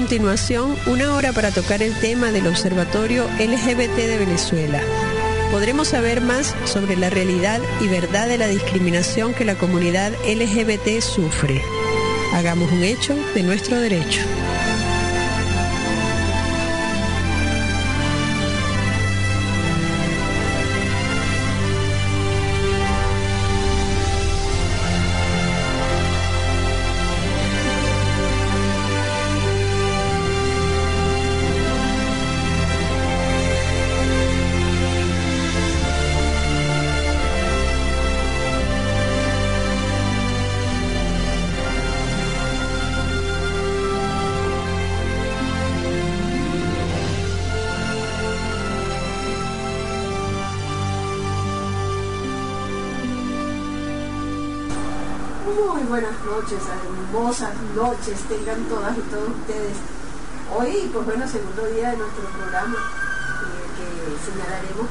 continuación una hora para tocar el tema del Observatorio LGBT de Venezuela. Podremos saber más sobre la realidad y verdad de la discriminación que la comunidad LGBT sufre. Hagamos un hecho de nuestro derecho. Hermosas noches tengan todas y todos ustedes. Hoy, pues bueno, segundo día de nuestro programa, el que señalaremos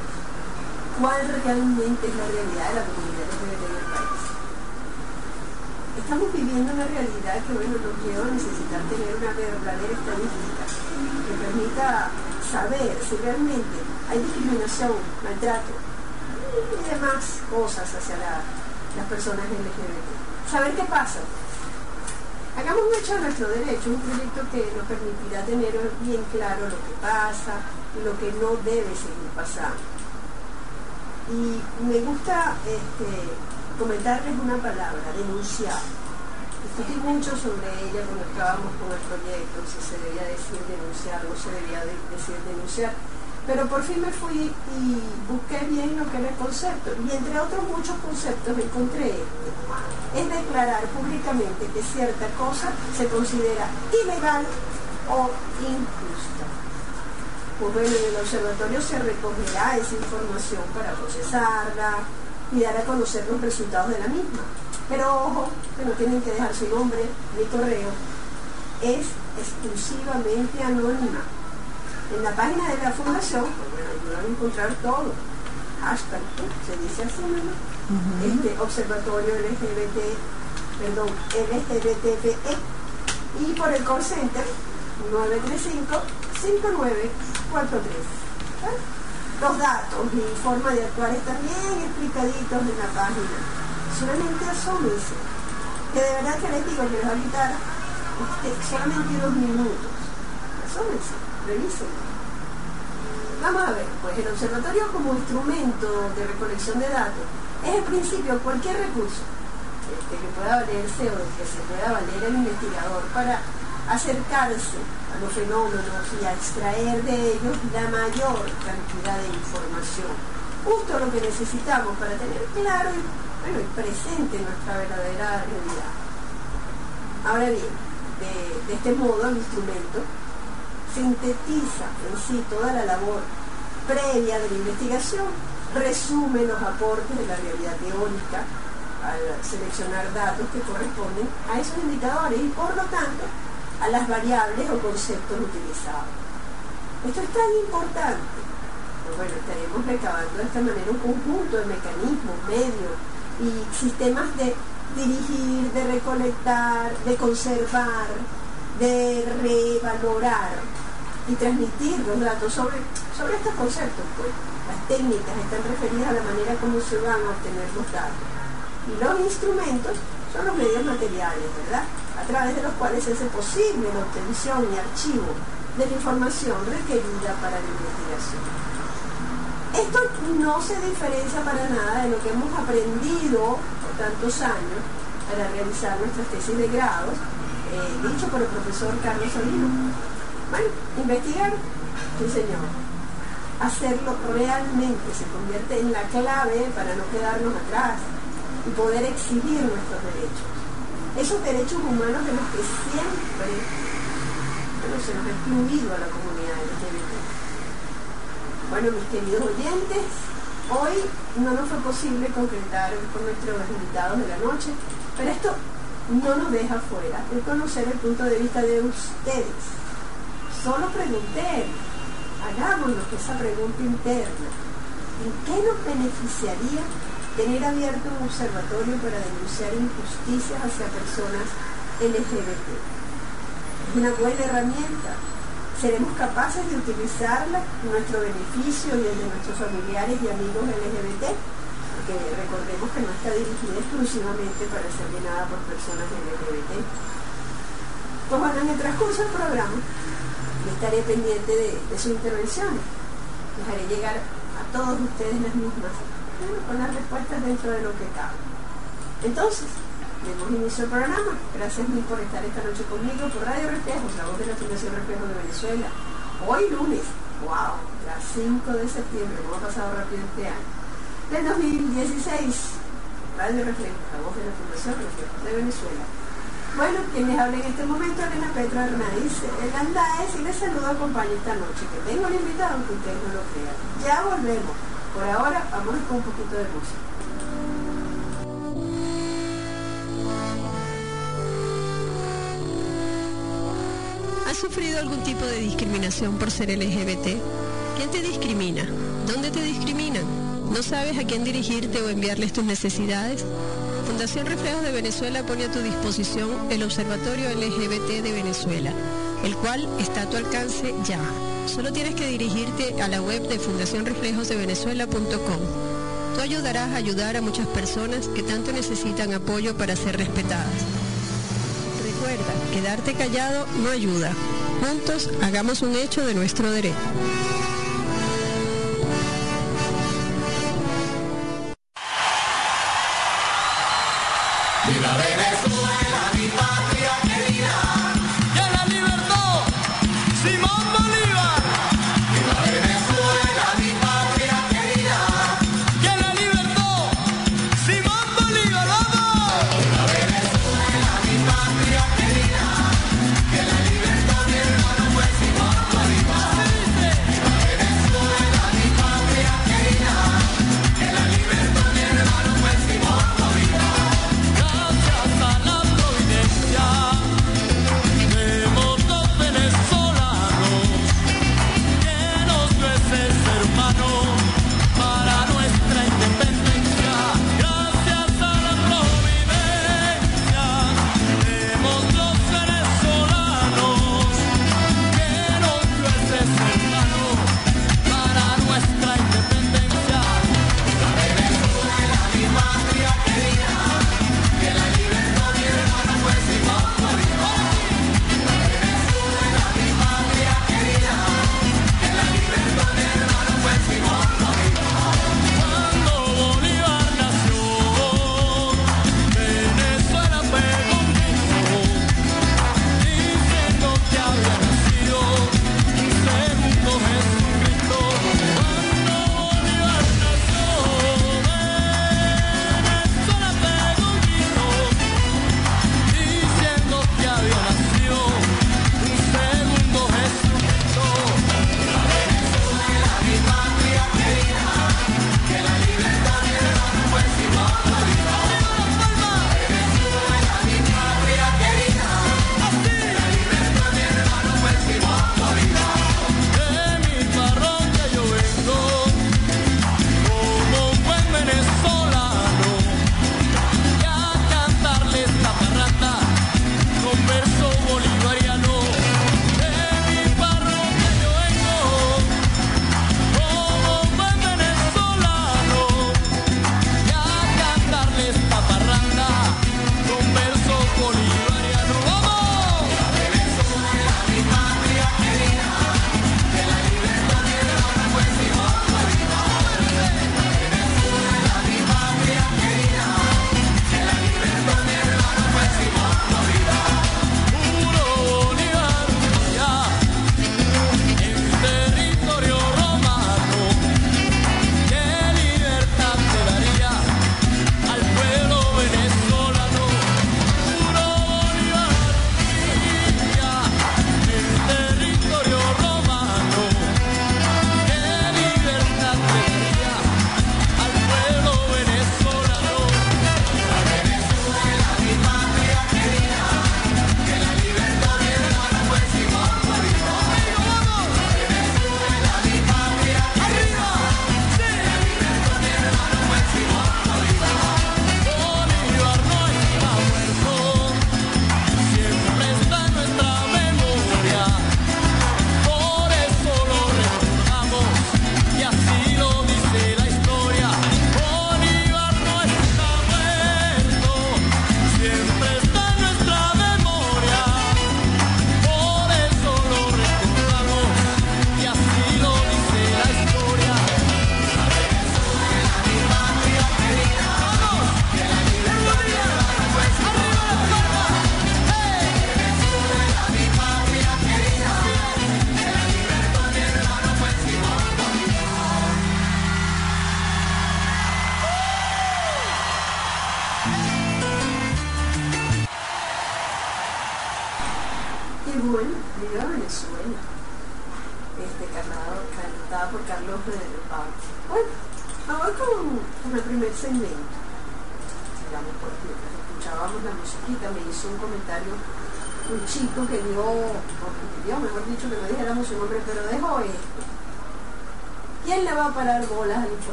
cuál realmente es la realidad de la comunidad LGBT en el país. Estamos viviendo una realidad que, bueno, nos lleva a necesitar tener una verdadera estadística que permita saber si realmente hay discriminación, maltrato y demás cosas hacia las personas LGBT. Saber qué pasa Hagamos un hecho de nuestro derecho, un proyecto que nos permitirá tener bien claro lo que pasa y lo que no debe seguir pasando. Y me gusta este, comentarles una palabra, denunciar. Discutí mucho sobre ella cuando estábamos con el proyecto, si se debía decir denunciar o no se debía decir denunciar pero por fin me fui y busqué bien lo que era el concepto. Y entre otros muchos conceptos encontré este. Es declarar públicamente que cierta cosa se considera ilegal o injusta. Pues bueno, en el observatorio se recogerá esa información para procesarla y dar a conocer los resultados de la misma. Pero ojo, que no tienen que dejar su nombre ni correo. Es exclusivamente anónima en la página de la fundación, pues ayudan a encontrar todo. Hashtag, se dice así, ¿no? este, Observatorio LGBT, perdón, LGBTBE. Y por el call center, 935-5943. Los datos y forma de actuar están bien explicaditos en la página. Solamente asómense. Que de verdad que les digo que les va a este, solamente dos minutos. Asómense Vamos a ver, pues el observatorio como instrumento de recolección de datos es en principio cualquier recurso este, que pueda valerse o que se pueda valer el investigador para acercarse a los fenómenos y a extraer de ellos la mayor cantidad de información. Justo lo que necesitamos para tener claro y, bueno, presente nuestra verdadera realidad. Ahora bien, de este modo el instrumento sintetiza en sí toda la labor previa de la investigación, resume los aportes de la realidad teórica al seleccionar datos que corresponden a esos indicadores y por lo tanto a las variables o conceptos utilizados. Esto es tan importante, pues bueno, estaremos recabando de esta manera un conjunto de mecanismos, medios y sistemas de dirigir, de recolectar, de conservar, de revalorar y transmitir los datos sobre, sobre estos conceptos. Pues. Las técnicas están referidas a la manera como se van a obtener los datos. Y los instrumentos son los medios materiales, ¿verdad? A través de los cuales se hace posible la obtención y archivo de la información requerida para la investigación. Esto no se diferencia para nada de lo que hemos aprendido por tantos años para realizar nuestras tesis de grados eh, dicho por el profesor Carlos Solino. Bueno, investigar, sí señor. Hacerlo realmente se convierte en la clave para no quedarnos atrás y poder exhibir nuestros derechos. Esos derechos humanos de los que siempre se nos ha excluido a la comunidad LGBT. Bueno, mis queridos oyentes, hoy no nos fue posible concretar con nuestros invitados de la noche, pero esto no nos deja fuera el conocer el punto de vista de ustedes. Solo pregunten, hagámonos esa pregunta interna. ¿En qué nos beneficiaría tener abierto un observatorio para denunciar injusticias hacia personas LGBT? Es una buena herramienta. Seremos capaces de utilizarla en nuestro beneficio y el de nuestros familiares y amigos LGBT, porque recordemos que no está dirigida exclusivamente para ser llenada por personas LGBT. Pues bueno, en el transcurso del programa, estaré pendiente de, de su intervención. Haré llegar a todos ustedes las mismas, con las respuestas dentro de lo que cabe. Entonces, demos inicio al programa. Gracias mil por estar esta noche conmigo por Radio Reflejo, la voz de la Fundación Reflejo de Venezuela. Hoy lunes, wow, la 5 de septiembre, ha pasado rápido este año, del 2016. Radio Reflejo, la voz de la Fundación Reflejo de Venezuela. Bueno, quien les habla en este momento, Elena Petra Hernández, Andaes, y les saludo, acompaña esta noche, que tengo el invitado, aunque ustedes no lo crean. Ya volvemos. Por ahora, vamos con un poquito de música. ¿Has sufrido algún tipo de discriminación por ser LGBT? ¿Quién te discrimina? ¿Dónde te discriminan? ¿No sabes a quién dirigirte o enviarles tus necesidades? Fundación Reflejos de Venezuela pone a tu disposición el Observatorio LGBT de Venezuela, el cual está a tu alcance ya. Solo tienes que dirigirte a la web de fundacionreflejosdevenezuela.com. Tú ayudarás a ayudar a muchas personas que tanto necesitan apoyo para ser respetadas. Recuerda, quedarte callado no ayuda. Juntos hagamos un hecho de nuestro derecho.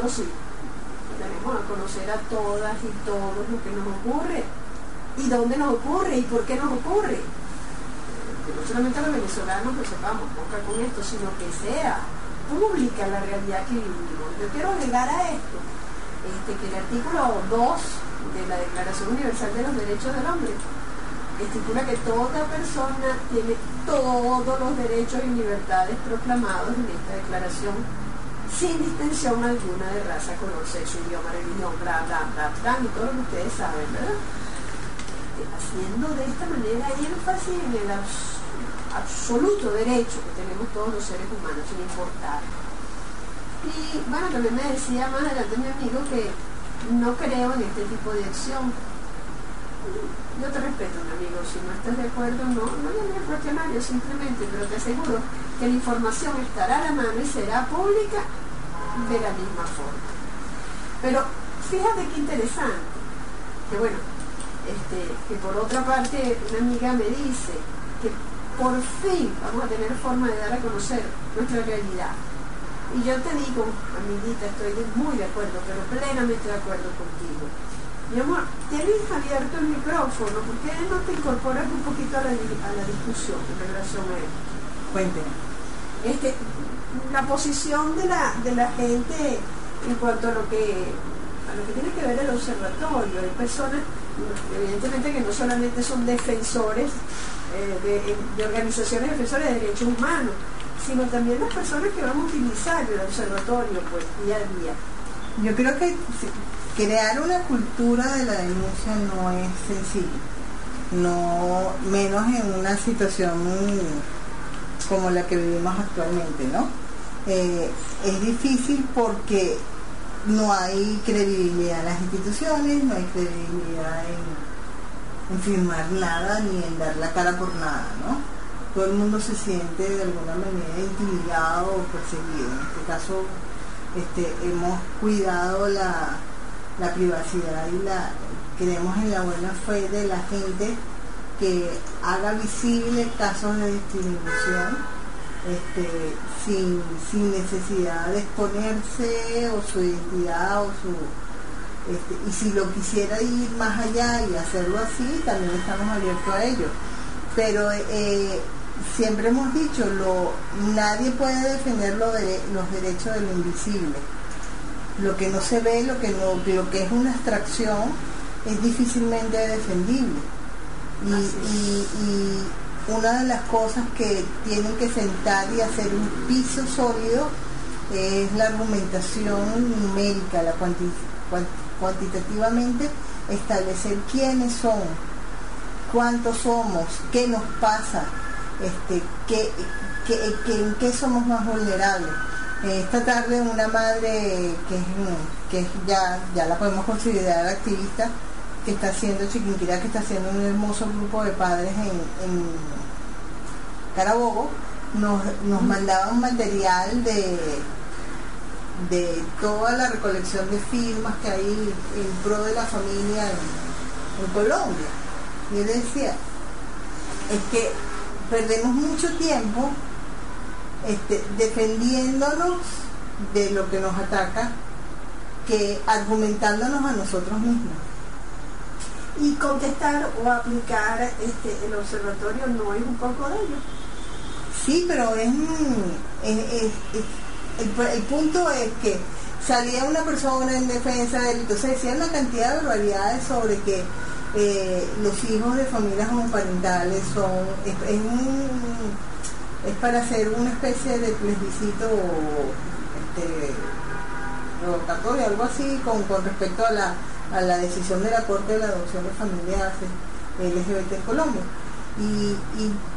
Muchos otros sí. Tenemos a conocer a todas y todos lo que nos ocurre, y dónde nos ocurre, y por qué nos ocurre. Que no solamente a los venezolanos lo sepamos, nunca con esto, sino que sea pública la realidad que vivimos. Yo quiero agregar a esto este, que el artículo 2 de la Declaración Universal de los Derechos del Hombre estipula que toda persona tiene todos los derechos y libertades proclamados en esta declaración sin distinción alguna de raza, color, sexo, idioma, religión, bla, bla, bla, bla, y todo lo que ustedes saben, ¿verdad? Este, Haciendo de esta manera énfasis en el abs- absoluto derecho que tenemos todos los seres humanos, sin importar. Y bueno, también me decía más adelante mi amigo que no creo en este tipo de acción. Yo te respeto, mi amigo, si no estás de acuerdo, no, no llames al cuestionario simplemente, pero te aseguro que la información estará a la mano y será pública de la misma forma. Pero fíjate qué interesante, que bueno, este, que por otra parte una amiga me dice que por fin vamos a tener forma de dar a conocer nuestra realidad. Y yo te digo, amiguita, estoy muy de acuerdo, pero plenamente de acuerdo contigo. Mi amor, tienes abierto el micrófono, ¿por qué no te incorporas un poquito a la, a la discusión en relación a esto? Cuéntenos. este, la posición de la, de la gente en cuanto a lo que a lo que tiene que ver el observatorio. Hay personas, evidentemente, que no solamente son defensores eh, de, organizaciones defensoras de derechos humanos, sino también las personas que van a utilizar el observatorio pues día a día. Yo creo que crear una cultura de la denuncia no es sencillo, no menos en una situación como la que vivimos actualmente, ¿no? Eh, es difícil porque no hay credibilidad en las instituciones, no hay credibilidad en, firmar nada ni en dar la cara por nada, ¿no? Todo el mundo se siente de alguna manera intimidado o perseguido. En este caso, este, hemos cuidado la, la privacidad y la creemos en la buena fe de la gente que haga visible casos de discriminación este, sin, sin necesidad de exponerse o su identidad o su este, y si lo quisiera ir más allá y hacerlo así también estamos abiertos a ello. Pero eh, siempre hemos dicho lo nadie puede defender lo de, los derechos de lo invisible. Lo que no se ve lo que no lo que es una abstracción es difícilmente defendible. Y, y- y una de las cosas que tienen que sentar y hacer un piso sólido es la argumentación numérica, la cuanti- cuan- cuantitativamente establecer quiénes son, cuántos somos, qué nos pasa, este, qué, qué- en qué somos más vulnerables. Eh, Esta tarde una madre que, que ya, ya la podemos considerar activista, que está haciendo Chiquinquirá, que está haciendo un hermoso grupo de padres en, en Carabobo, nos, nos mandaba un material de, de toda la recolección de firmas que hay en pro de la familia en, en Colombia. Y él decía, es que perdemos mucho tiempo este, defendiéndonos de lo que nos ataca que argumentándonos a nosotros mismos. Y contestar o aplicar este, el observatorio no es un poco de ello. Sí, pero es, es- es- es- el, punto es que salía una persona en defensa de él, entonces decía una cantidad de barbaridades sobre que eh, los hijos de familias homoparentales son, es, un- es para hacer una especie de plebiscito este, revocatorio, algo así, con, con respecto a la, a la decisión de la Corte de la Adopción de Familias LGBT en Colombia. Y,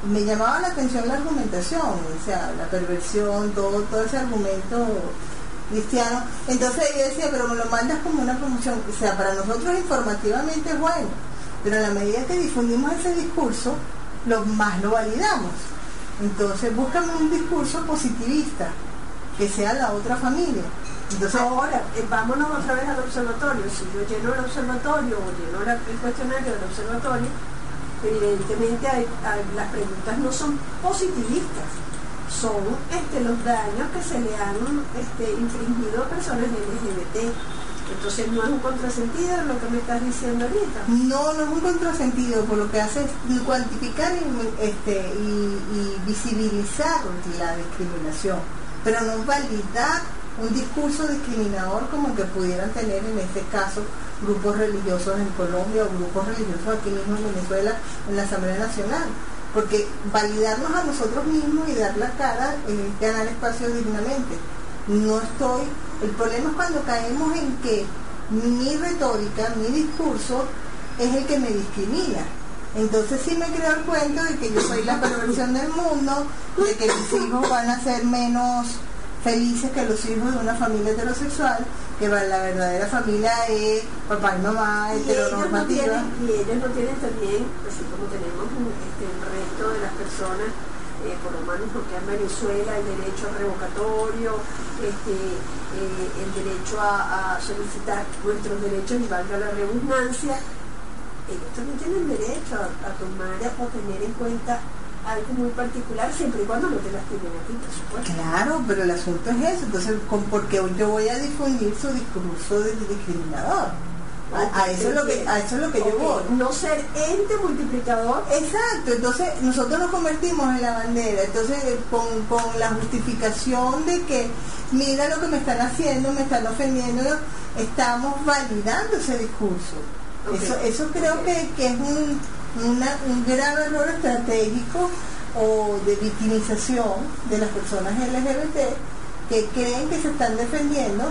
me llamaba la atención la argumentación, o sea, la perversión, todo, todo ese argumento cristiano. Entonces yo decía, pero me lo mandas como una promoción, o sea, para nosotros informativamente es bueno, pero en la medida que difundimos ese discurso, lo más lo validamos. Entonces buscan un discurso positivista, que sea la otra familia. Ahora, eh, vámonos otra vez al observatorio. Si yo lleno el observatorio o lleno el cuestionario del observatorio, evidentemente las preguntas no son positivistas, son este, los daños que se le han este, infringido a personas LGBT. Entonces no es un contrasentido lo que me estás diciendo ahorita. No, no es un contrasentido, por lo que hace es cuantificar y, este, y visibilizar la discriminación, pero no validar un discurso discriminador como el que pudieran tener en este caso grupos religiosos en Colombia o grupos religiosos aquí mismo en Venezuela en la Asamblea Nacional. Porque validarnos a nosotros mismos y dar la cara es ganar espacio dignamente. No estoy, el problema es cuando caemos en que mi retórica, mi discurso es el que me discrimina. Entonces sí me creo el cuento de que yo soy la perversión del mundo, de que mis hijos van a ser menos felices que los hijos de una familia heterosexual, que la verdadera familia es papá y mamá Y ellos, no heteronormativa. tienen, y ellos no tienen también, así como tenemos este, el resto de las personas, eh, por lo menos porque en Venezuela el derecho revocatorio, este, eh, el derecho a, a solicitar nuestros derechos y valga la redundancia, ellos también tienen derecho a, a tomar o tener en cuenta algo muy particular siempre y cuando no te lastimen a ti, por supuesto. Claro, pero el asunto es eso. Entonces, ¿con por qué yo voy a difundir su discurso de discriminador? A, a eso es lo que, a eso es lo que yo voy. No ser ente multiplicador Exacto, entonces nosotros nos convertimos en la bandera, entonces eh, con, con la justificación de que mira lo que me están haciendo, me están ofendiendo, estamos validando ese discurso. Eso, eso creo que, que es un, una- un grave error estratégico o de victimización de las personas LGBT que creen que se están defendiendo,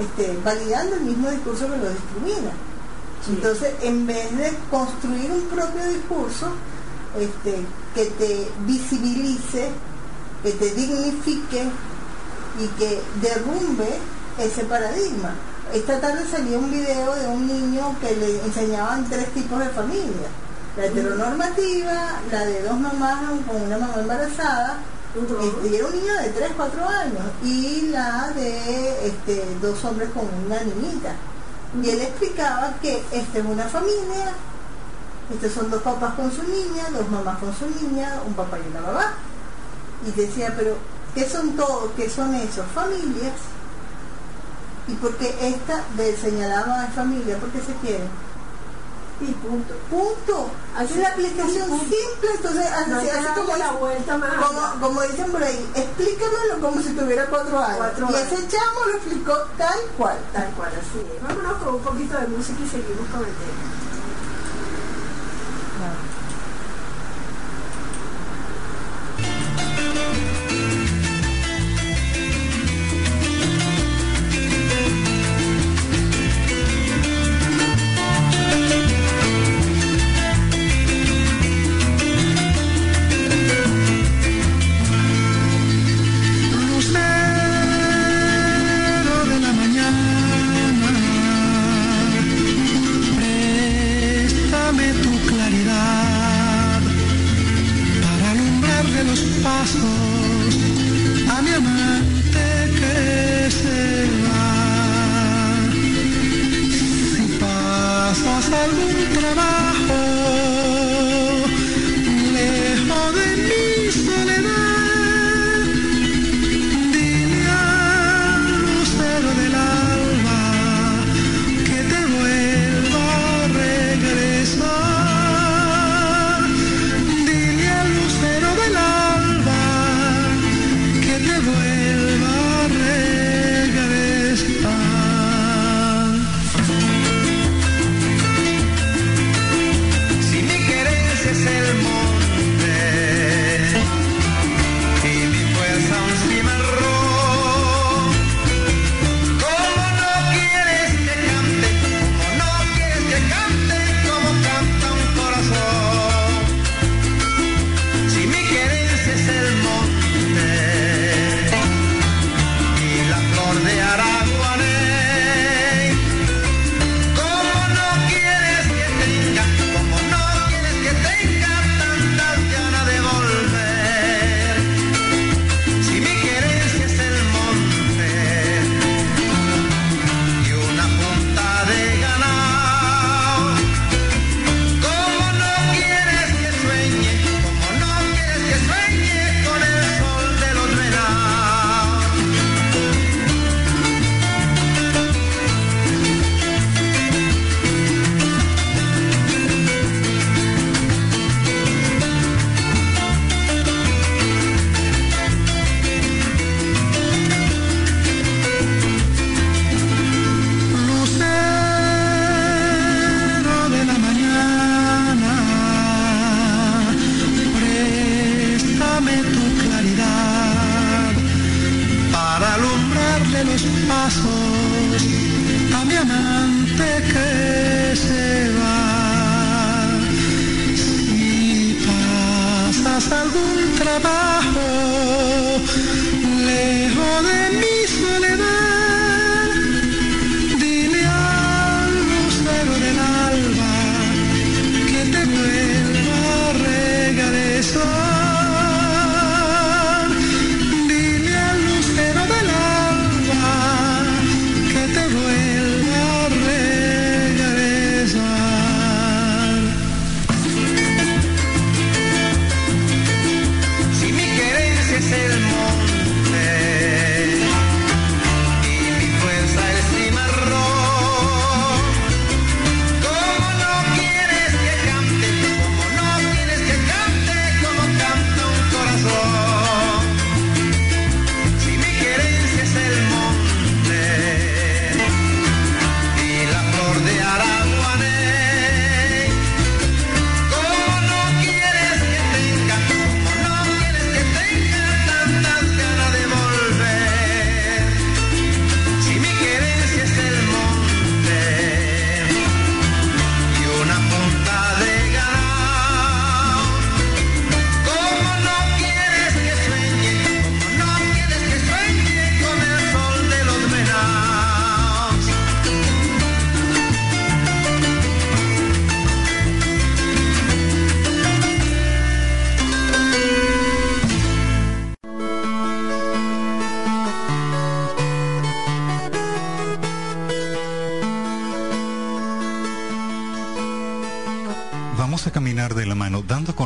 este, validando el mismo discurso que lo discrimina. Sí. Entonces, en vez de construir un propio discurso este, que te visibilice, que te dignifique y que derrumbe ese paradigma. Esta tarde salió un video de un niño que le enseñaban tres tipos de familia. La heteronormativa, la de dos mamás con una mamá embarazada, y era un niño de 3, 4 años, y la de este, dos hombres con una niñita. Y él explicaba que esta es una familia, estos son dos papás con su niña, dos mamás con su niña, un papá y una mamá. Y decía, pero ¿qué son todos? ¿Qué son esos? Familias. Y porque esta de señalaba a familia, porque se quieren. Y punto. Punto. Así es, aplicación simple, entonces así, No así como, la vuelta más como, dicen por ahí, explícamelo como si tuviera cuatro años. Cuatro y ese chamo lo explicó tal cual. Tal cual, así es. Vámonos con un poquito de música y seguimos con el tema. Alumbrarle los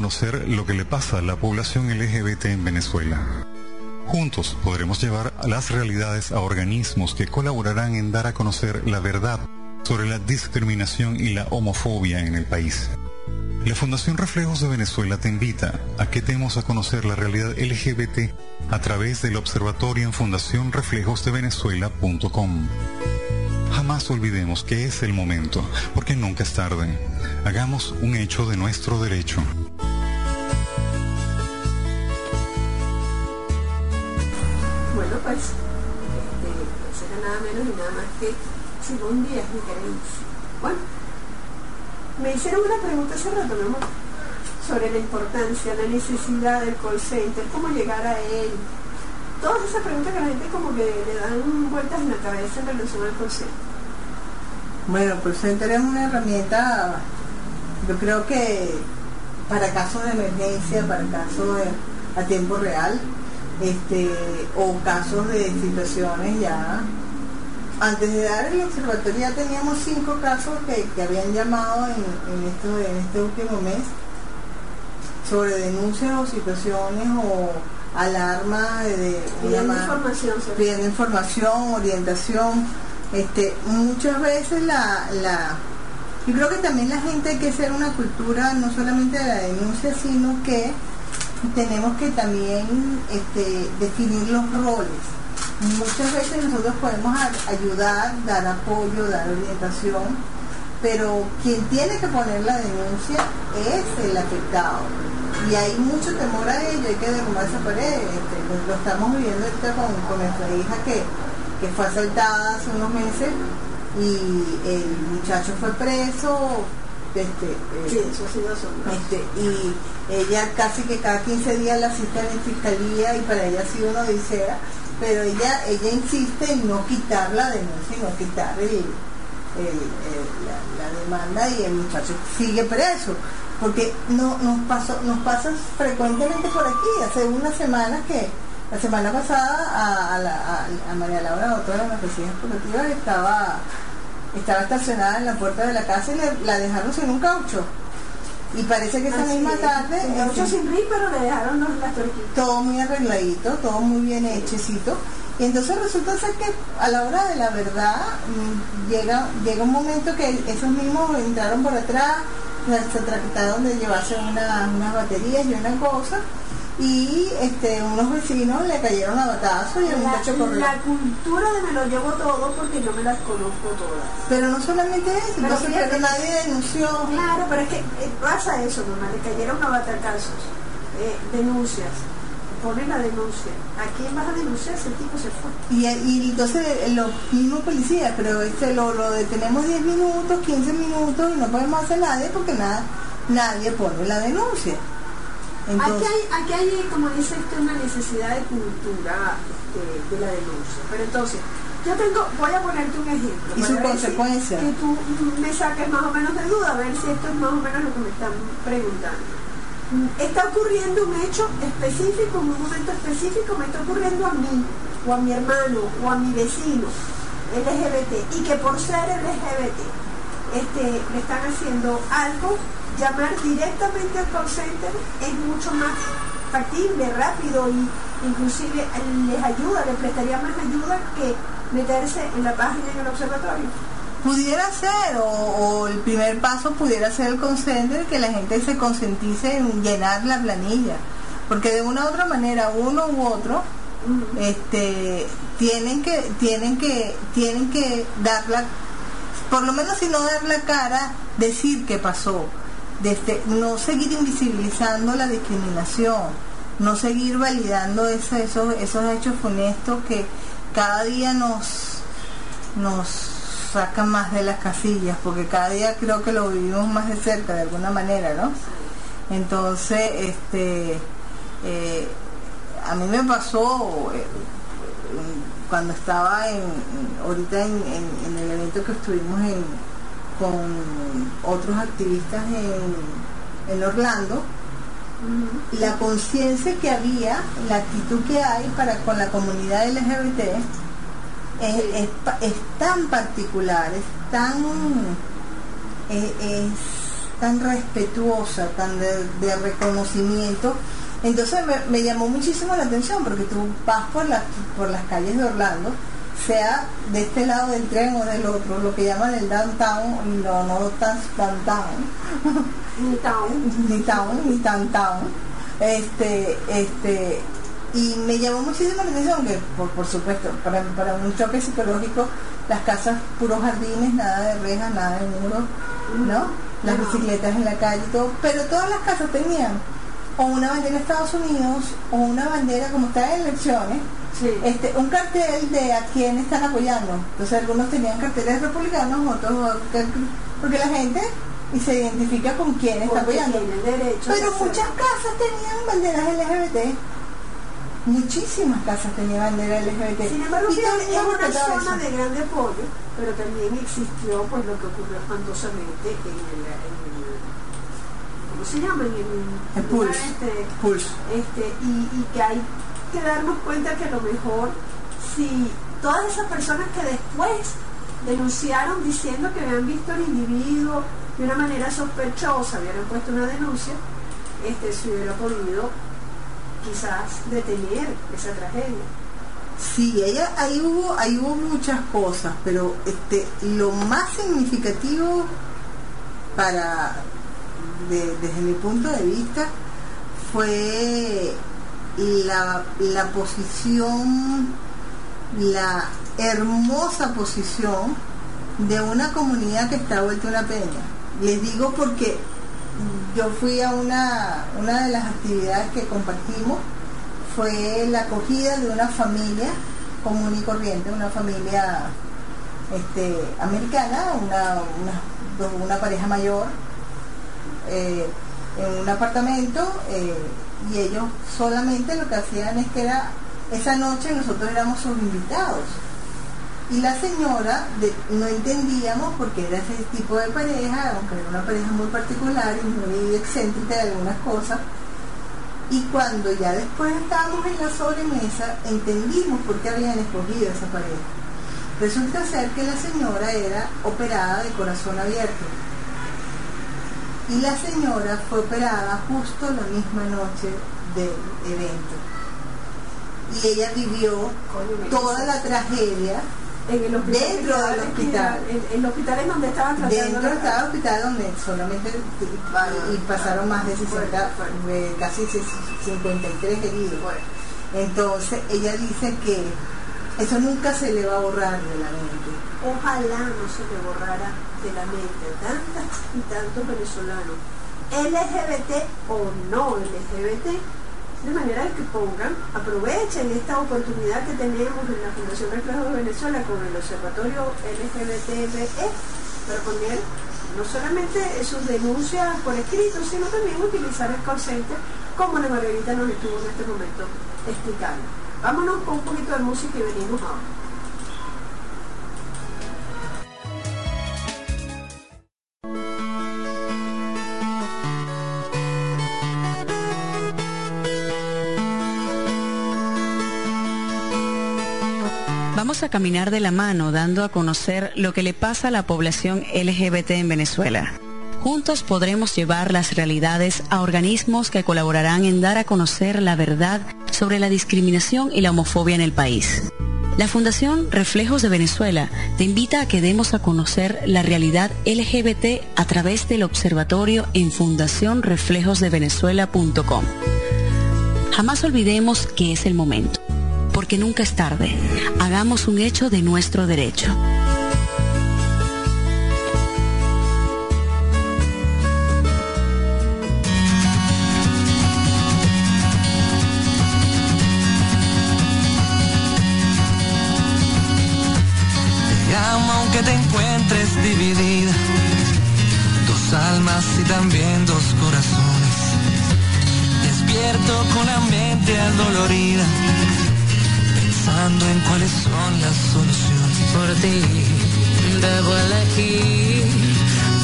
conocer lo que le pasa a la población LGBT en Venezuela. Juntos podremos llevar las realidades a organismos que colaborarán en dar a conocer la verdad sobre la discriminación y la homofobia en el país. La Fundación Reflejos de Venezuela te invita a que demos a conocer la realidad LGBT a través del observatorio en fundacionreflejosdevenezuela.com. Jamás olvidemos que es el momento, porque nunca es tarde. Hagamos un hecho de nuestro derecho. Pues, este, eso era nada menos y nada más que Simón Díaz, mi queridos. Bueno, me hicieron una pregunta hace rato, mi amor, sobre la importancia, la necesidad del call center, cómo llegar a él. Todas esas preguntas que la gente como que le dan vueltas en la cabeza en relación al call center. Bueno, pues Center es una herramienta, yo creo que para casos de emergencia, para casos a tiempo real, este, o casos de situaciones ya. Antes de dar el observatorio ya teníamos cinco casos que, que habían llamado en, en, esto, en este último mes sobre denuncias o situaciones o alarma de, de Pidiendo información pidiendo información, orientación. Este, muchas veces la, la, yo creo que también la gente hay que hacer una cultura no solamente de la denuncia, sino que tenemos que también este, definir los roles. Muchas veces nosotros podemos ayudar, dar apoyo, dar orientación, pero quien tiene que poner la denuncia es el afectado. Y hay mucho temor a ello, hay que derrumbar esa pared. Este, lo, lo estamos viviendo ahorita con, con nuestra hija que, que fue asaltada hace unos meses y el muchacho fue preso. Este, eh, Sí, eso ha sido asombroso. este, y ella casi que cada 15 días la citan en fiscalía y para ella ha sido una odisea, pero ella ella insiste en no quitar la denuncia no quitar la, la demanda y el muchacho sigue preso. Porque no, nos, pasó, nos pasa frecuentemente por aquí, hace unas semanas que la semana pasada a, la- María Laura, otra de vecinas ejecutivas, estaba estaba estacionada en la puerta de la casa y la dejaron sin un caucho. Y parece que esa Así misma es. tarde, este, sin rí, pero le dejaron los, las torquitas. todo muy arregladito, todo muy bien hechecito. Y entonces resulta ser que a la hora de la verdad mm, llega, llega un momento que esos mismos entraron por atrás, se trataron de llevarse una- unas baterías y una cosa, y este, unos vecinos le cayeron a batazo y el muchacho corrió. La, cultura de me lo llevo todo porque yo me las conozco todas. Pero no solamente eso, Pero fíjate- pero nadie denunció. Claro, pero es que eh, pasa eso, mamá, le cayeron a batacazos, eh, denuncias, ponen la denuncia. ¿A quién vas a denunciar si el tipo se fue? Y, y entonces eh, los mismos policías, pero este lo, lo detenemos 10 minutos, 15 minutos y no podemos hacer nada porque nada, nadie pone la denuncia. Entonces, aquí, hay, aquí hay, como dice usted, una necesidad de cultura este, de la denuncia. Pero entonces, yo tengo, voy a ponerte un ejemplo. ¿Y su si- consecuencia? Que tú me saques más o menos de duda, a ver si esto es más o menos lo que me están preguntando. Está ocurriendo un hecho específico, en un momento específico, me está ocurriendo a mí, o a mi hermano, o a mi vecino LGBT, y que por ser LGBT este, le están haciendo algo, llamar directamente al call center es mucho más factible, rápido y inclusive les ayuda, les prestaría más ayuda que meterse en la página en el observatorio. Pudiera ser, o, o el primer paso pudiera ser el consenter, que la gente se concientice en llenar la planilla. Porque de una u otra manera, uno u otro, este, tienen que, tienen que, tienen que dar la, por lo menos si no dar la cara, decir qué pasó. Desde, no seguir invisibilizando la discriminación, no seguir validando ese- esos, esos hechos funestos que cada día nos, nos sacan más de las casillas, porque cada día creo que lo vivimos más de cerca de alguna manera, ¿no? Entonces, este, eh, a mí me pasó eh, cuando estaba en- ahorita en, en- en el evento que estuvimos en, con otros activistas en, en Orlando, la conciencia que había, la actitud que hay para con la comunidad LGBT es, es pa- es tan particular, es tan, es, es tan respetuosa, tan de, de reconocimiento. Entonces me, me llamó muchísimo la atención porque tú vas por las, por las calles de Orlando, sea de este lado del tren o del otro, lo que llaman el downtown, no, no tan downtown, Ni town. ni town, ni downtown. Este, este, y me llamó muchísimo la atención que, por, por supuesto, para, para un choque psicológico, las casas puros jardines, nada de rejas, nada de muros, ¿no? Las bicicletas en la calle y todo, pero todas las casas tenían o una bandera de Estados Unidos o una bandera como está en elecciones, Sí. este, un cartel de a quién están apoyando. Entonces algunos tenían carteles republicanos, otros porque la gente y se identifica con quién está Porque apoyando. Pero muchas casas tenían banderas LGBT. Muchísimas casas tenían banderas LGBT. Sin embargo, Y todos es una zona eso. de grande apoyo, pero también existió pues lo que ocurrió espantosamente en el, en el- ¿cómo se llama? En el, El Pulse. este, Pulse. este, y, y que hay que darnos cuenta que a lo mejor si todas esas personas que después denunciaron diciendo que habían visto al individuo de una manera sospechosa, habían puesto una denuncia, este, se hubiera podido quizás detener esa tragedia. Sí, ella, ahí hubo, ahí hubo muchas cosas, pero este, lo más significativo para, de- desde mi punto de vista, fue la, la posición, la hermosa posición de una comunidad que está vuelta una peña. Les digo porque yo fui a una, una de las actividades que compartimos, fue la acogida de una familia común y corriente, una familia este, americana, una, una, pareja mayor, eh, en un apartamento eh, y ellos solamente lo que hacían es que era, esa noche nosotros éramos sus invitados. Y la señora no entendíamos porque era ese tipo de pareja, aunque era una pareja muy particular y muy excéntrica de algunas cosas. Y cuando ya después estábamos en la sobremesa, entendimos por qué habían escogido esa pareja. Resulta ser que la señora era operada de corazón abierto. Y la señora fue operada justo la misma noche del evento. Y ella vivió toda la tragedia en el hospital Dentro del hospital. esquina, El, el hospital es donde estaban tratando dentro de cada hospital donde solamente y pasaron más de 60, eh, casi 53 heridos. Entonces ella dice que eso nunca se le va a borrar de la mente. Ojalá no se le borrara de la mente tantas y tantos venezolanos, LGBT o no LGBT, de manera que pongan, aprovechen esta oportunidad que tenemos en la Fundación Reflejo de Venezuela con el Observatorio LGBTBE para poner no solamente sus denuncias por escrito, sino también utilizar el call center como la Margarita nos estuvo en este momento explicando. Vámonos con un poquito de música y venimos ahora. A caminar de la mano dando a conocer lo que le pasa a la población LGBT en Venezuela. Juntos podremos llevar las realidades a organismos que colaborarán en dar a conocer la verdad sobre la discriminación y la homofobia en el país. La Fundación Reflejos de Venezuela te invita a que demos a conocer la realidad LGBT a través del observatorio en fundacionreflejosdevenezuela.com. Jamás olvidemos que es el momento, porque nunca es tarde. Hagamos un hecho de nuestro derecho. Aunque te encuentres dividida. Dos almas y también dos corazones. Despierto con la mente adolorida. Pensando en cuáles son las soluciones. Por ti debo elegir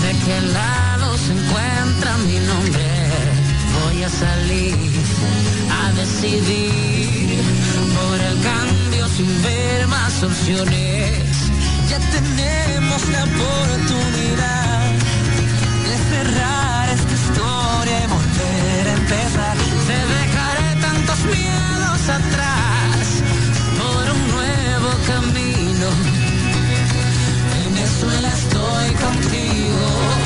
de qué lado se encuentra mi nombre. Voy a salir a decidir por el cambio sin ver más opciones. Ya tenemos la oportunidad de cerrar esta historia y volver a empezar. Te dejaré tantos miedos atrás camino. Venezuela estoy contigo.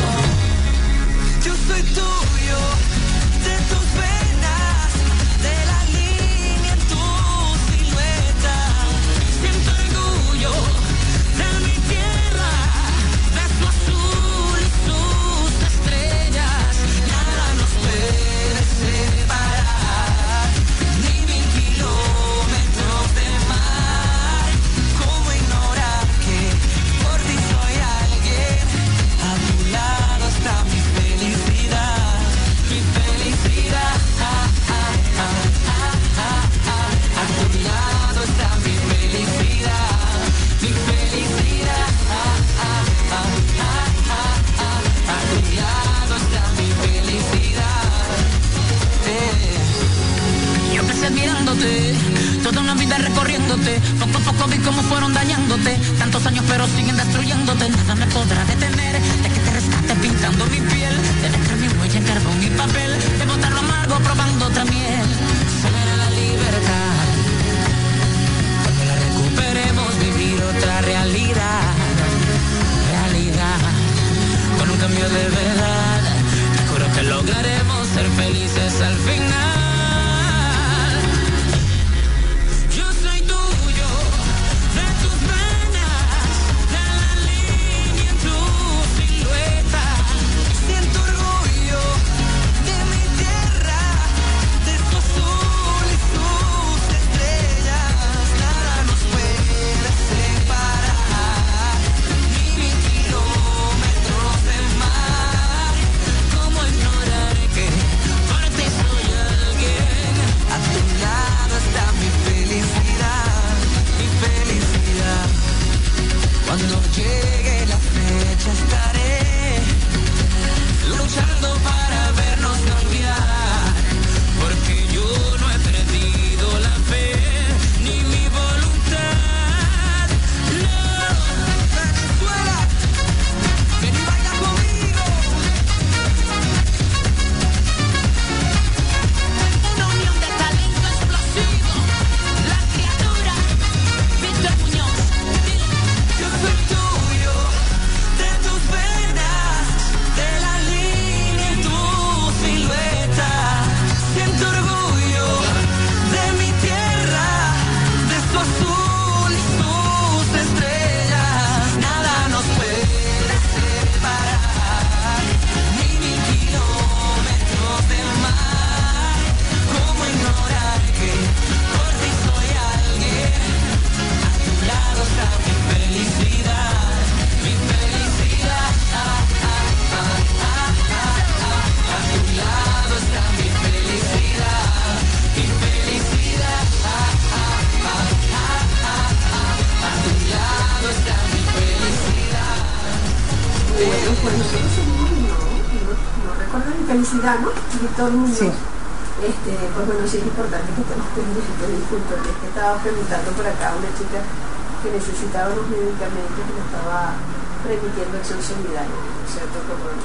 Admirándote, toda una vida recorriéndote. Poco a poco vi cómo fueron dañándote. Tantos años pero siguen destruyéndote. Nada me podrá detener de que te rescate pintando mi piel. De dejar mi huella en carbón y papel. De botar lo amargo probando otra miel. Será la libertad. Cuando la recuperemos vivir otra realidad. Realidad. Con un cambio de verdad. Te juro que lograremos ser felices al final. Felicidad, ¿no? Víctor Muñoz. Sí. Este, pues bueno, sí es importante que estemos pendientes, disculpen, es que estaba preguntando por acá una chica que necesitaba unos medicamentos y le estaba remitiendo acción solidaria, ¿no es cierto? Que bueno,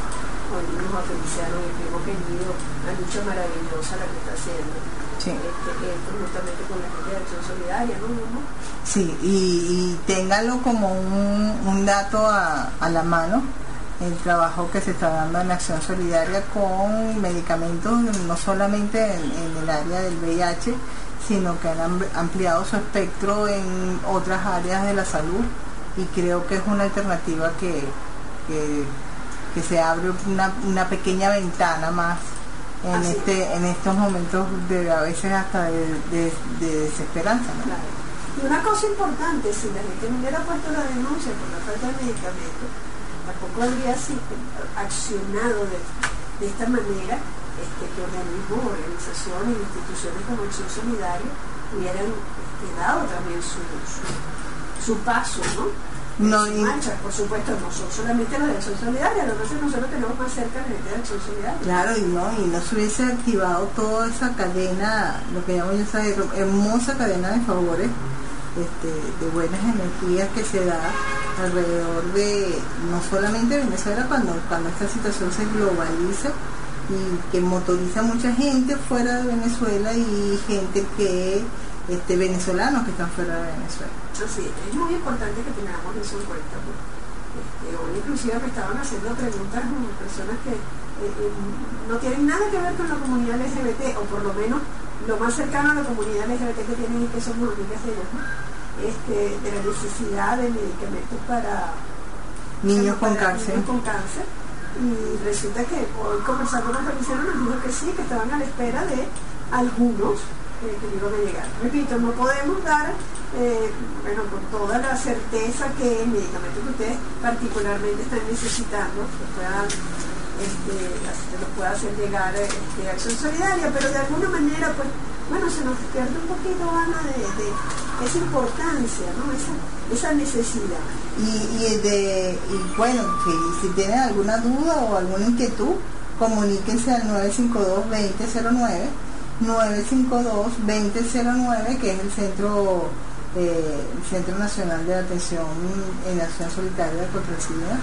hoy nos Feliciano, mi primo querido, la lucha maravillosa la que está haciendo. Sí. Este, esto justamente con la gente de acción solidaria, ¿no? ¿No? ¿No? Sí, y, y téngalo como un, un dato a, a la mano, el trabajo que se está dando en Acción Solidaria con medicamentos, no solamente en, en el área del VIH, sino que han am- ampliado su espectro en otras áreas de la salud y creo que es una alternativa que, que, que se abre una, una pequeña ventana más en, Así este, en estos momentos de a veces hasta de, de- de desesperanza. ¿no? Claro. Y una cosa importante, si la gente no hubiera puesto la denuncia por la falta de medicamentos, tampoco habría sido accionado de, de esta manera este, que organismos, organizaciones, instituciones como Acción Solidaria hubieran este, dado también su, su, su paso, ¿no? No, y- por supuesto, no son solamente los de Acción Solidaria, que nosotros tenemos más cerca la gente de Acción Solidaria. Claro, y no, y no se hubiese activado toda esa cadena, lo que llamo yo esa hermosa cadena de favores, este, de buenas energías que se da alrededor de, no solamente Venezuela, cuando, cuando esta situación se globaliza y que motoriza mucha gente fuera de Venezuela y gente que, este, venezolanos que están fuera de Venezuela. Así es, es muy importante que tengamos eso en cuenta. Este, hoy inclusive me estaban haciendo preguntas mm, personas que eh, eh, no tienen nada que ver con la comunidad LGBT, o por lo menos lo más cercano a la comunidad LGBT que tienen y que somos amigas de ellos. Este, de la necesidad de medicamentos para Niños con para cáncer. niños con cáncer. Y resulta que hoy conversando con Feliciano nos dijo que sí, que estaban a la espera de algunos eh, que iban a llegar. Repito, no podemos dar, eh, bueno, con toda la certeza que el medicamento que ustedes particularmente están necesitando, que puedan, este, los pueda hacer llegar este, a Acción Solidaria, pero de alguna manera, pues, bueno, se nos pierde un poquito, Ana, de, de esa importancia, ¿no? Esa, esa necesidad. Y, y, de, y bueno, si, si tienen alguna duda o alguna inquietud, comuníquense al 952-2009, 952-2009, que es el centro, eh, el Centro Nacional de Atención en Acción Solitaria contra el SIDA.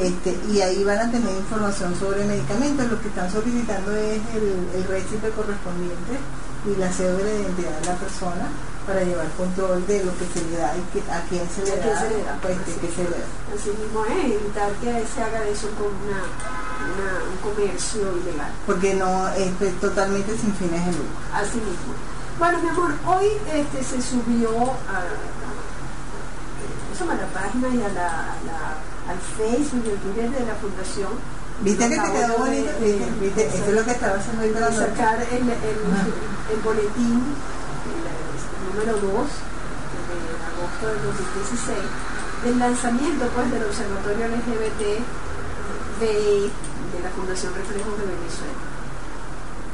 Este, y ahí van a tener información sobre medicamentos. Lo que están solicitando es el, el récipe correspondiente y la cédula de identidad de la persona para llevar control de lo que se le da y que, a quién se le ¿A quién da, se le da? pues, se le da. Así mismo es, evitar que se haga eso como una, una- un comercio ilegal. porque no es pues, totalmente sin fines de lucro. Así mismo. Bueno, mi amor, hoy este, se subió a, a- eso, a la página y a la, a la- al Facebook y al Twitter de la Fundación. ¿Viste que te quedó bonito? ¿Viste? Eso es lo que estaba haciendo de cuando- sacar el, el, el boletín, el, número 2 de agosto del 2016, del lanzamiento pues del Observatorio LGBT de, de la Fundación Reflejos de Venezuela.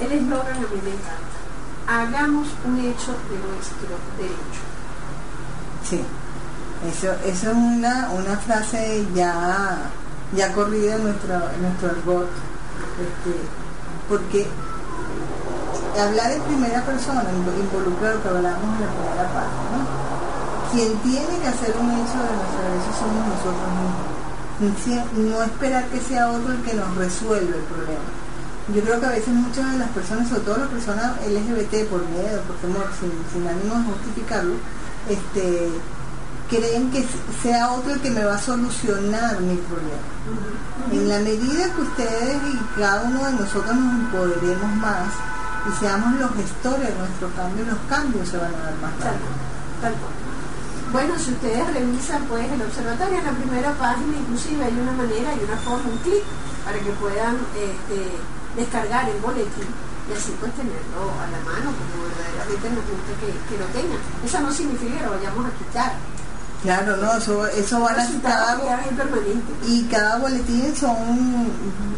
El eslogan a mí me encanta. Hagamos un hecho de nuestro derecho. Sí, eso, eso es una, una frase ya, ya corrida en nuestro, en nuestro argot, este, porque hablar en primera persona invo- involucra lo que hablamos en la primera parte, ¿no? Quien tiene que hacer un hecho de nuestro derecho somos nosotros mismos. No esperar que sea otro el que nos resuelva el problema. Yo creo que a veces muchas de las personas, sobre todo las personas LGBT, por miedo, por temor, sin, sin ánimo de justificarlo, este, creen que sea otro el que me va a solucionar mi problema. En la medida que ustedes y cada uno de nosotros nos empoderemos más y seamos los gestores de nuestro cambio, los cambios se van a dar más Tal tal. Bueno, si ustedes revisan pues el observatorio en la primera página, inclusive hay una manera y una forma, un clic, para que puedan este, descargar el boletín y así pues tenerlo a la mano como verdaderamente nos gusta que, que lo tengan. Eso no significa que lo vayamos a quitar. Claro, no, eso, eso van a cada, y cada boletín son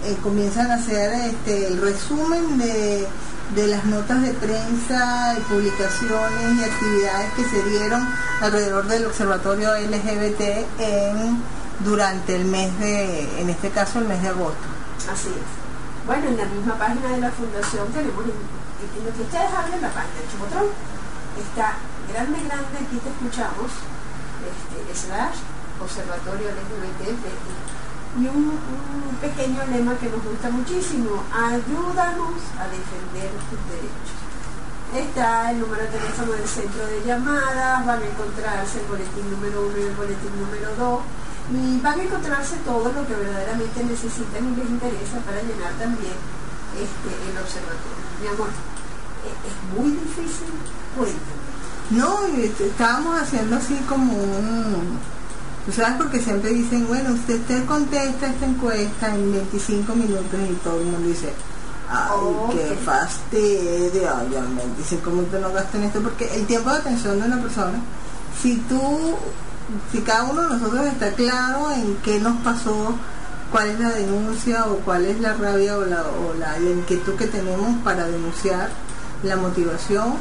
eh, comienzan a hacer este el resumen de, de las notas de prensa y publicaciones y actividades que se dieron alrededor del observatorio LGBT en durante el mes de en este caso el mes de agosto. Así es. Bueno, en la misma página de la fundación tenemos, en, lo que ustedes hablan, la página de Chupotron, está grande, grande, aquí te escuchamos, este, slash, observatorio LGBT, y un, pequeño lema que nos gusta muchísimo, ayúdanos a defender tus derechos. Está el número de teléfono del centro de llamadas, van a encontrarse el boletín número uno y el boletín número dos, y van a encontrarse todo lo que verdaderamente necesitan y les interesa para llenar también este, el observatorio. Mi amor, es, es muy difícil, cuéntame. No, este, estábamos haciendo así como un... Tú sabes porque siempre dicen, bueno, usted, usted contesta esta encuesta en 25 minutos y todo el mundo dice, ay, Oh, qué ok. fastidio, ay, en 25 minutos no gasten esto, porque el tiempo de atención de una persona, si tú, si cada uno de nosotros está claro en qué nos pasó, cuál es la denuncia o cuál es la rabia o la, o la, la inquietud que tenemos para denunciar, la motivación,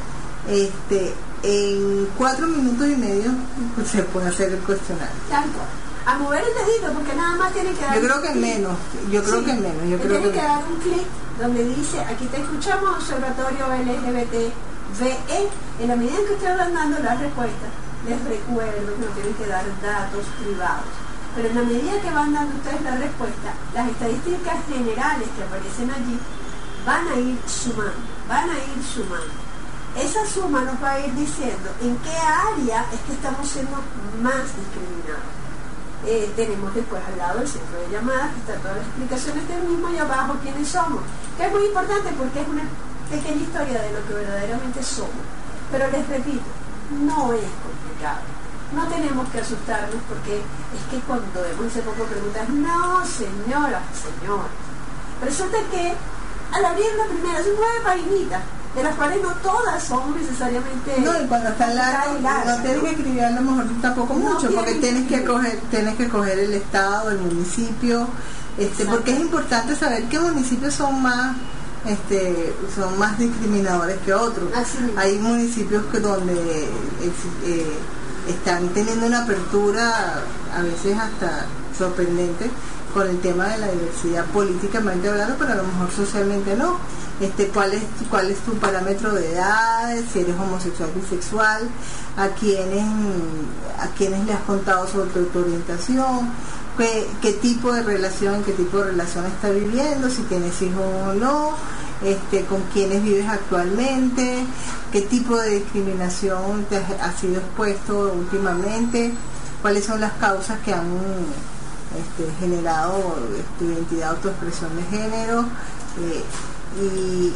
este, en cuatro minutos y medio pues, se puede hacer el cuestionario. Cual. A mover el dedito porque nada más tiene que dar Yo creo que menos, yo creo Sí, que menos, yo creo tiene que que dar un clic donde dice, aquí te escuchamos, Observatorio LGBT VE. En la medida en que ustedes van dando las respuestas, les recuerdo que no tienen que dar datos privados. Pero en la medida que van dando ustedes la respuesta, las estadísticas generales que aparecen allí van a ir sumando, van a ir sumando. Esa suma nos va a ir diciendo en qué área es que estamos siendo más discriminados. Eh, tenemos después al lado el centro de llamadas, que está todas las explicaciones del mismo y abajo quiénes somos, que es muy importante porque es una pequeña historia de lo que verdaderamente somos. Pero les repito, no es complicado. No tenemos que asustarnos porque es que cuando vemos ese poco preguntas, no señora, señor. Resulta que al abrir la primera, son nueve paginitas, de las cuales no todas son necesariamente no, y cuando está largo, complicadas y largas, no tienes que escribir a lo mejor tampoco No mucho, porque que tienes que coger, tienes que coger el estado, el municipio, este, porque es importante saber qué municipios son más este, son más discriminadores que otros. Hay municipios que donde eh, están teniendo una apertura a veces hasta sorprendente con el tema de la diversidad políticamente hablando, pero a lo mejor socialmente no. Este, ¿cuál, es, ¿Cuál es tu parámetro de edad? Si eres homosexual, bisexual, a quienes, a quienes le has contado sobre tu orientación, qué, qué tipo de relación, qué tipo de relación estás viviendo, si tienes hijos o no, este, con quiénes vives actualmente, qué tipo de discriminación te has, sido expuesto últimamente, cuáles son las causas que han este, generado tu identidad o tu expresión de género. eh, y,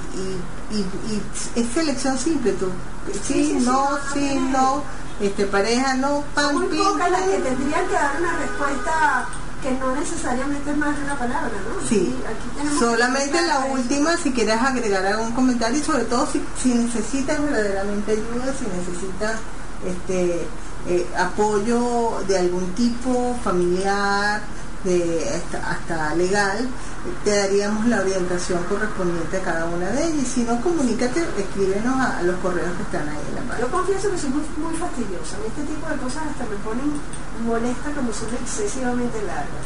y, y, y es selección simple, tú, sí, Sí, sí, sí, no, sí, no, este, pareja, no, pan, muy pin, pocas las que tendrían que dar una respuesta que no necesariamente es más de una palabra, ¿no? Sí, Aquí- solamente la eso. última, si quieres agregar algún comentario, y sobre todo si, si necesitas verdaderamente ayuda, si necesitas este, eh, apoyo de algún tipo, familiar, de hasta, legal, te daríamos la orientación correspondiente a cada una de ellas. Y si no, comunícate, escríbenos a, los correos que están ahí en la página. Yo confieso que soy muy, muy fastidiosa. Este tipo de cosas hasta me ponen molesta como son excesivamente largas.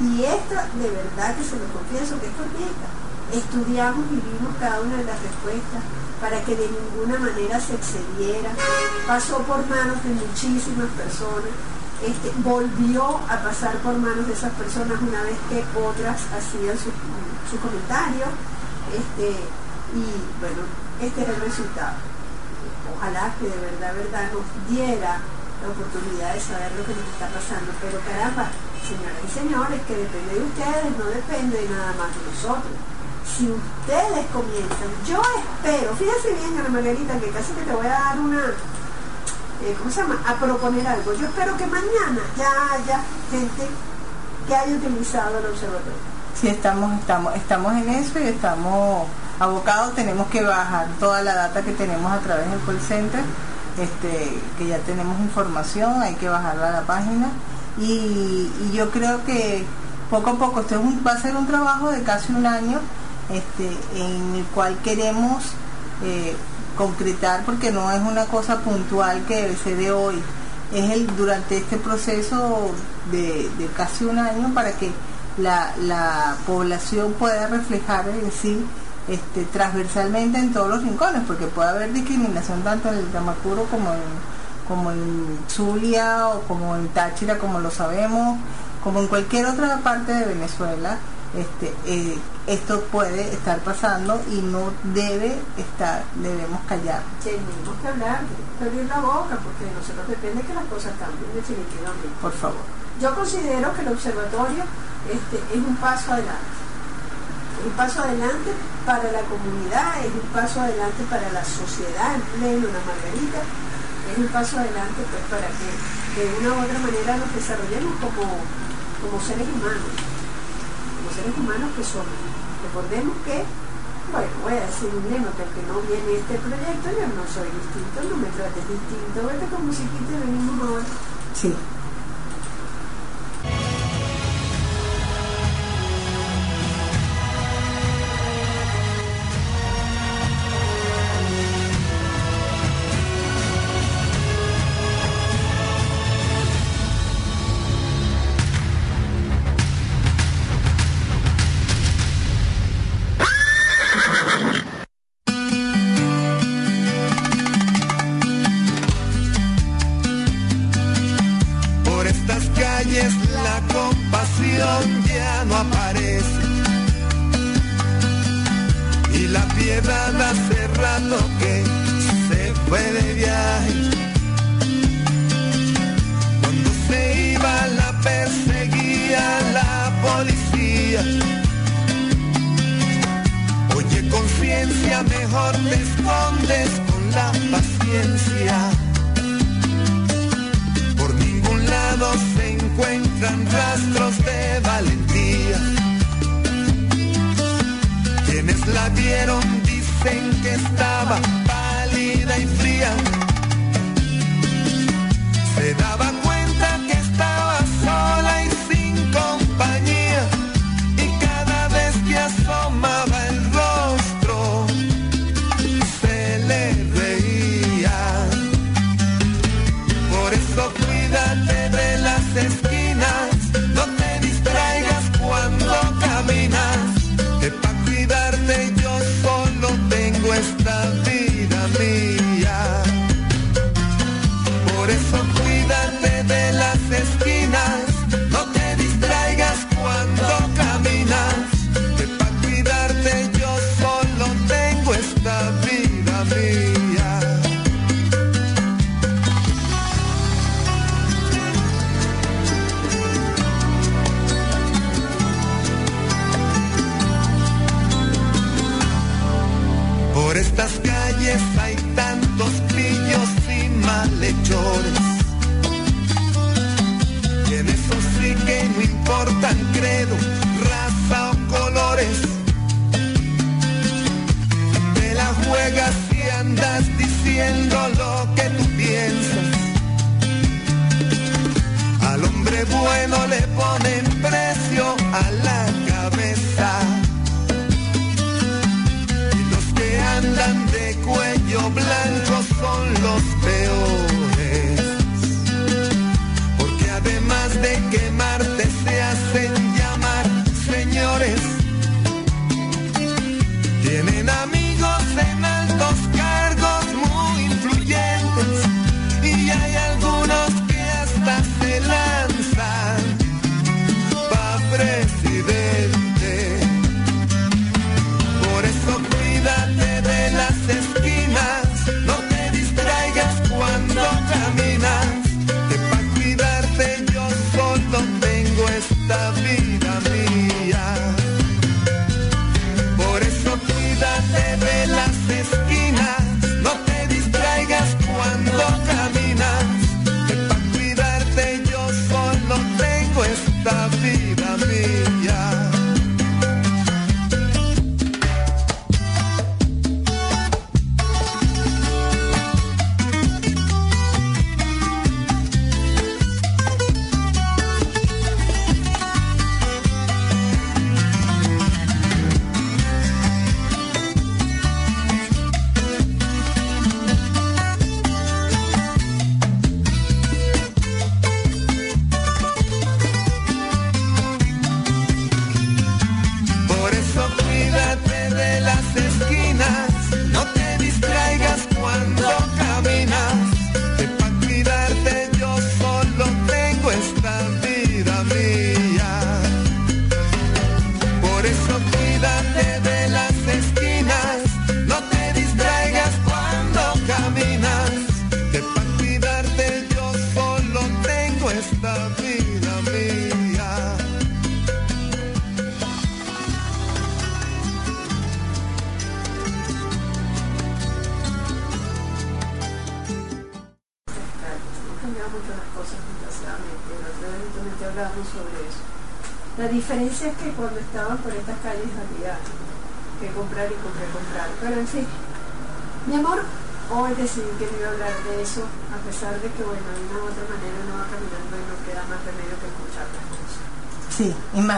Y esta, de verdad que se lo confieso que es cortita. Estudiamos y vimos cada una de las respuestas para que de ninguna manera se excediera. Pasó por manos de muchísimas personas. Este, volvió a pasar por manos de esas personas una vez que otras hacían sus su comentarios. Este, y bueno, este era el resultado ojalá que de verdad, verdad nos diera la oportunidad de saber lo que nos está pasando. Pero caramba, señoras y señores, que depende de ustedes, no depende de nada más de nosotros. Si ustedes comienzan, yo espero, fíjense bien, Ana Margarita, que casi que te voy a dar una, eh, ¿cómo se llama? A proponer algo. Yo espero que mañana ya haya gente que haya utilizado el observatorio. Sí, estamos, estamos, estamos en eso y estamos abocados, tenemos que bajar toda la data que tenemos a través del call center, este, que ya tenemos información, hay que bajarla a la página y, yo creo que poco a poco, esto es un- va a ser un trabajo de casi un año este, en el cual queremos eh, concretar porque no es una cosa puntual que se de hoy, es el durante este proceso de, casi un año para que la, la población pueda reflejar en sí este, transversalmente en todos los rincones, porque puede haber discriminación tanto en el Tamacuro como en, como en Zulia o como en Táchira, como lo sabemos, como en cualquier otra parte de Venezuela. Este, eh, esto puede estar pasando y no debe estar, debemos callar. Tenemos que hablar, que abrir la boca, porque de nosotros depende que las cosas cambien definitivamente. Por favor. Yo considero que el observatorio este, es un paso adelante. Es un paso adelante para la comunidad, es un paso adelante para la sociedad en pleno, la margarita, es un paso adelante pues para que de una u otra manera nos desarrollemos como, como seres humanos, seres humanos que somos. Recordemos que, bueno, voy a decir un lema, que aunque no viene este proyecto, yo no soy distinto, no me trates distinto, vete musiquita y venimos ahora. Sí. Por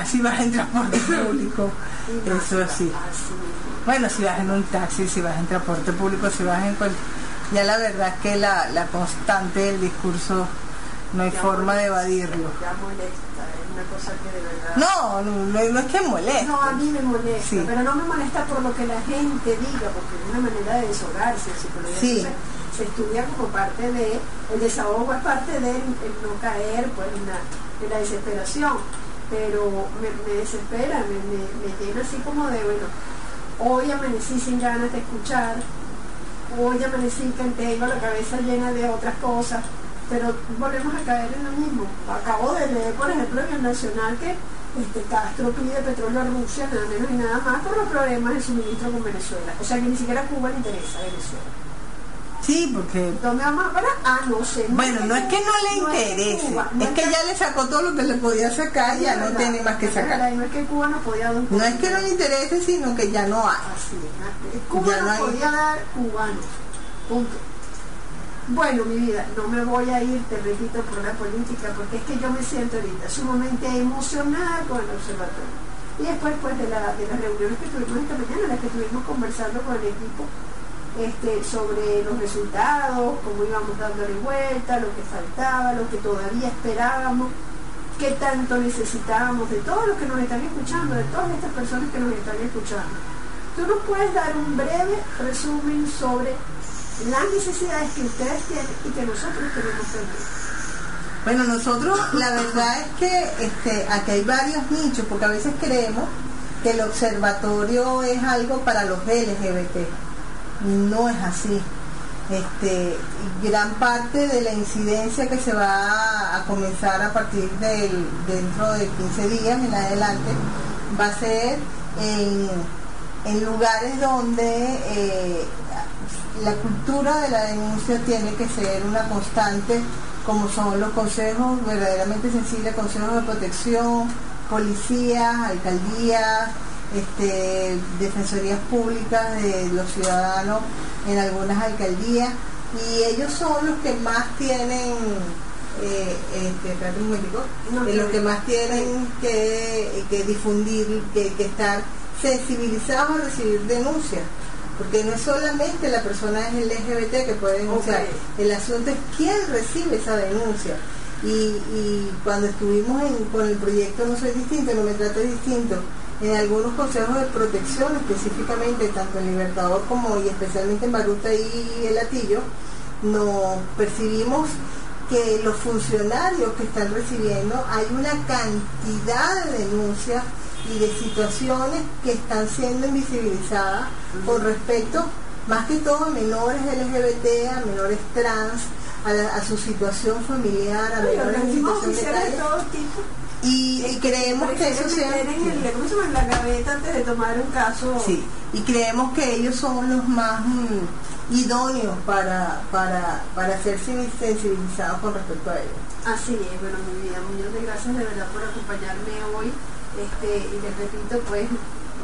si vas en transporte público. Eso sí. Bueno, si vas en un taxi, si vas en transporte público, si vas en cualquier... Ya la verdad es que la, la constante del discurso no hay Ya forma de evadirlo. Ya molesta, es una cosa que de verdad... No, no, no, es que moleste. No, a mí me molesta, Sí. pero no me molesta por lo que la gente diga, porque es una manera de deshogarse, psicología Sí. se, se estudia como parte de, el desahogo es parte de el, el no caer pues, en, la, en la desesperación, pero me, desespera, me, me, me llena así como de, bueno, hoy amanecí sin ganas de escuchar, hoy amanecí que tengo la cabeza llena de otras cosas, pero volvemos a caer en lo mismo. Acabo de leer, por ejemplo, en el Nacional que este, Castro pide petróleo a Rusia, nada menos y nada más, por los problemas de suministro con Venezuela. O sea que ni siquiera Cuba le interesa a Venezuela. Sí, porque... Ah, no sé. Bueno, no es que no le no es interese, Cuba, no es que ya le sacó todo lo que le podía sacar, ya no tiene más que verdad, sacar. No es que Cuba no podía dar un No es que no le interese, sino que ya no hay. Así es. Cuba Ya no, no hay- podía dar cubanos. Punto. Bueno, mi vida, no me voy a ir, te repito, por la política, porque es que yo me siento ahorita sumamente emocionada con el observatorio. Y después pues, de, la- de las reuniones que tuvimos esta mañana, las que estuvimos conversando con el equipo este, sobre los resultados, cómo íbamos dándole vuelta, lo que faltaba, lo que todavía esperábamos, qué tanto necesitábamos de todos los que nos están escuchando, de todas estas personas que nos están escuchando. Tú nos puedes dar un breve resumen sobre las necesidades que ustedes tienen y que nosotros tenemos también. Bueno, nosotros la verdad es que este, aquí hay varios nichos, porque a veces creemos que el observatorio es algo para los LGBT. No es así. Este, gran parte de la incidencia que se va a comenzar a partir del, dentro de 15 días en adelante va a ser en, en lugares donde eh, la cultura de la denuncia tiene que ser una constante, como son los consejos verdaderamente sensibles, consejos de protección, policías, alcaldías, este, defensorías públicas de los ciudadanos en algunas alcaldías, y ellos son los que más tienen, eh, este, un momentico, No, eh, los que más tienen que, que difundir, que, que estar sensibilizados a recibir denuncias. Porque no es solamente la persona LGBT que puede denunciar, el asunto es quién recibe esa denuncia. Y, y cuando estuvimos en- con el proyecto No Soy Distinto, No Me Trato Distinto, en algunos consejos de protección, específicamente tanto en Libertador como y especialmente en Baruta y El Latillo, nos percibimos que los funcionarios que están recibiendo hay una cantidad de denuncias y de situaciones que están siendo invisibilizadas con respecto más que todo a menores LGBT, a menores trans, a, la- a su situación familiar, a menores en organismos situación de de todo tipo. Y, y creemos que eso sea... en la gaveta antes de tomar un caso. Sí, y creemos que ellos son los más mm, idóneos para, para, para ser sen- sensibilizados con respecto a ello. Así es, bueno, mi vida, millón de gracias de verdad por acompañarme hoy. Este, y les repito, pues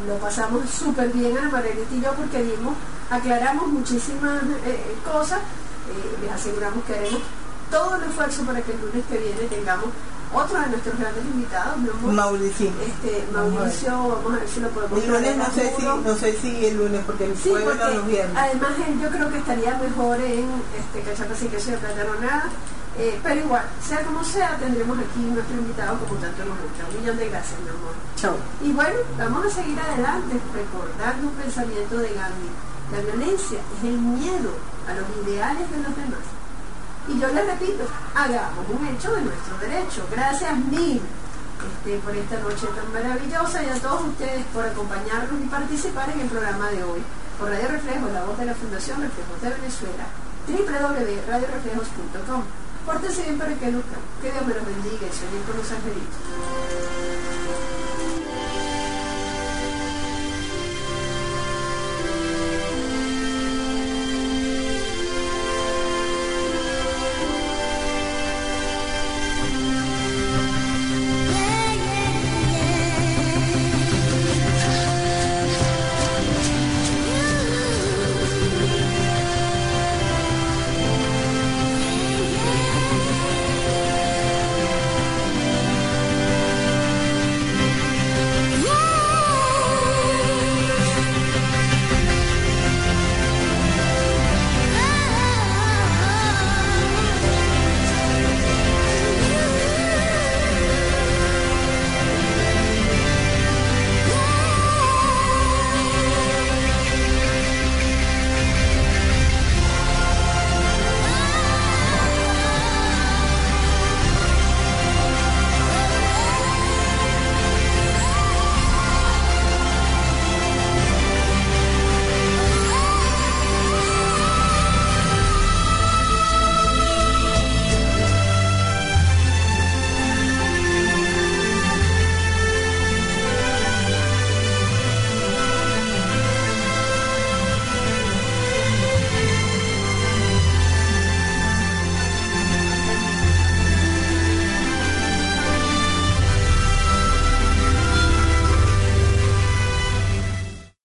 lo pasamos súper bien Ana Margarita y yo porque dimos, aclaramos muchísimas eh, cosas. Eh, les aseguramos que haremos todo el esfuerzo para que el lunes que viene tengamos otro de nuestros grandes invitados, mi amor. Mauricio. Este, Vamos a ver. Mauricio, vamos a ver si lo podemos El lunes no sé si, no sé si el lunes, porque el Sí, jueves no porque los viernes. además él yo creo que estaría mejor en este, cachapas y queso de plátano nada. Eh, pero igual, sea como sea, tendremos aquí nuestro invitado como tanto hemos hecho. Un millón de gracias, mi amor. Chau. Y bueno, vamos a seguir adelante recordando un pensamiento de Gandhi. La violencia es el miedo a los ideales de los demás. Y yo les repito, hagamos un hecho de nuestro derecho. Gracias mil este, por esta noche tan maravillosa y a todos ustedes por acompañarnos y participar en el programa de hoy. Por Radio Reflejo, la voz de la Fundación Reflejos de Venezuela, www.radioreflejos.com. Pórtense bien para que luzcan. Que Dios me los bendiga y sueñen con los angelitos.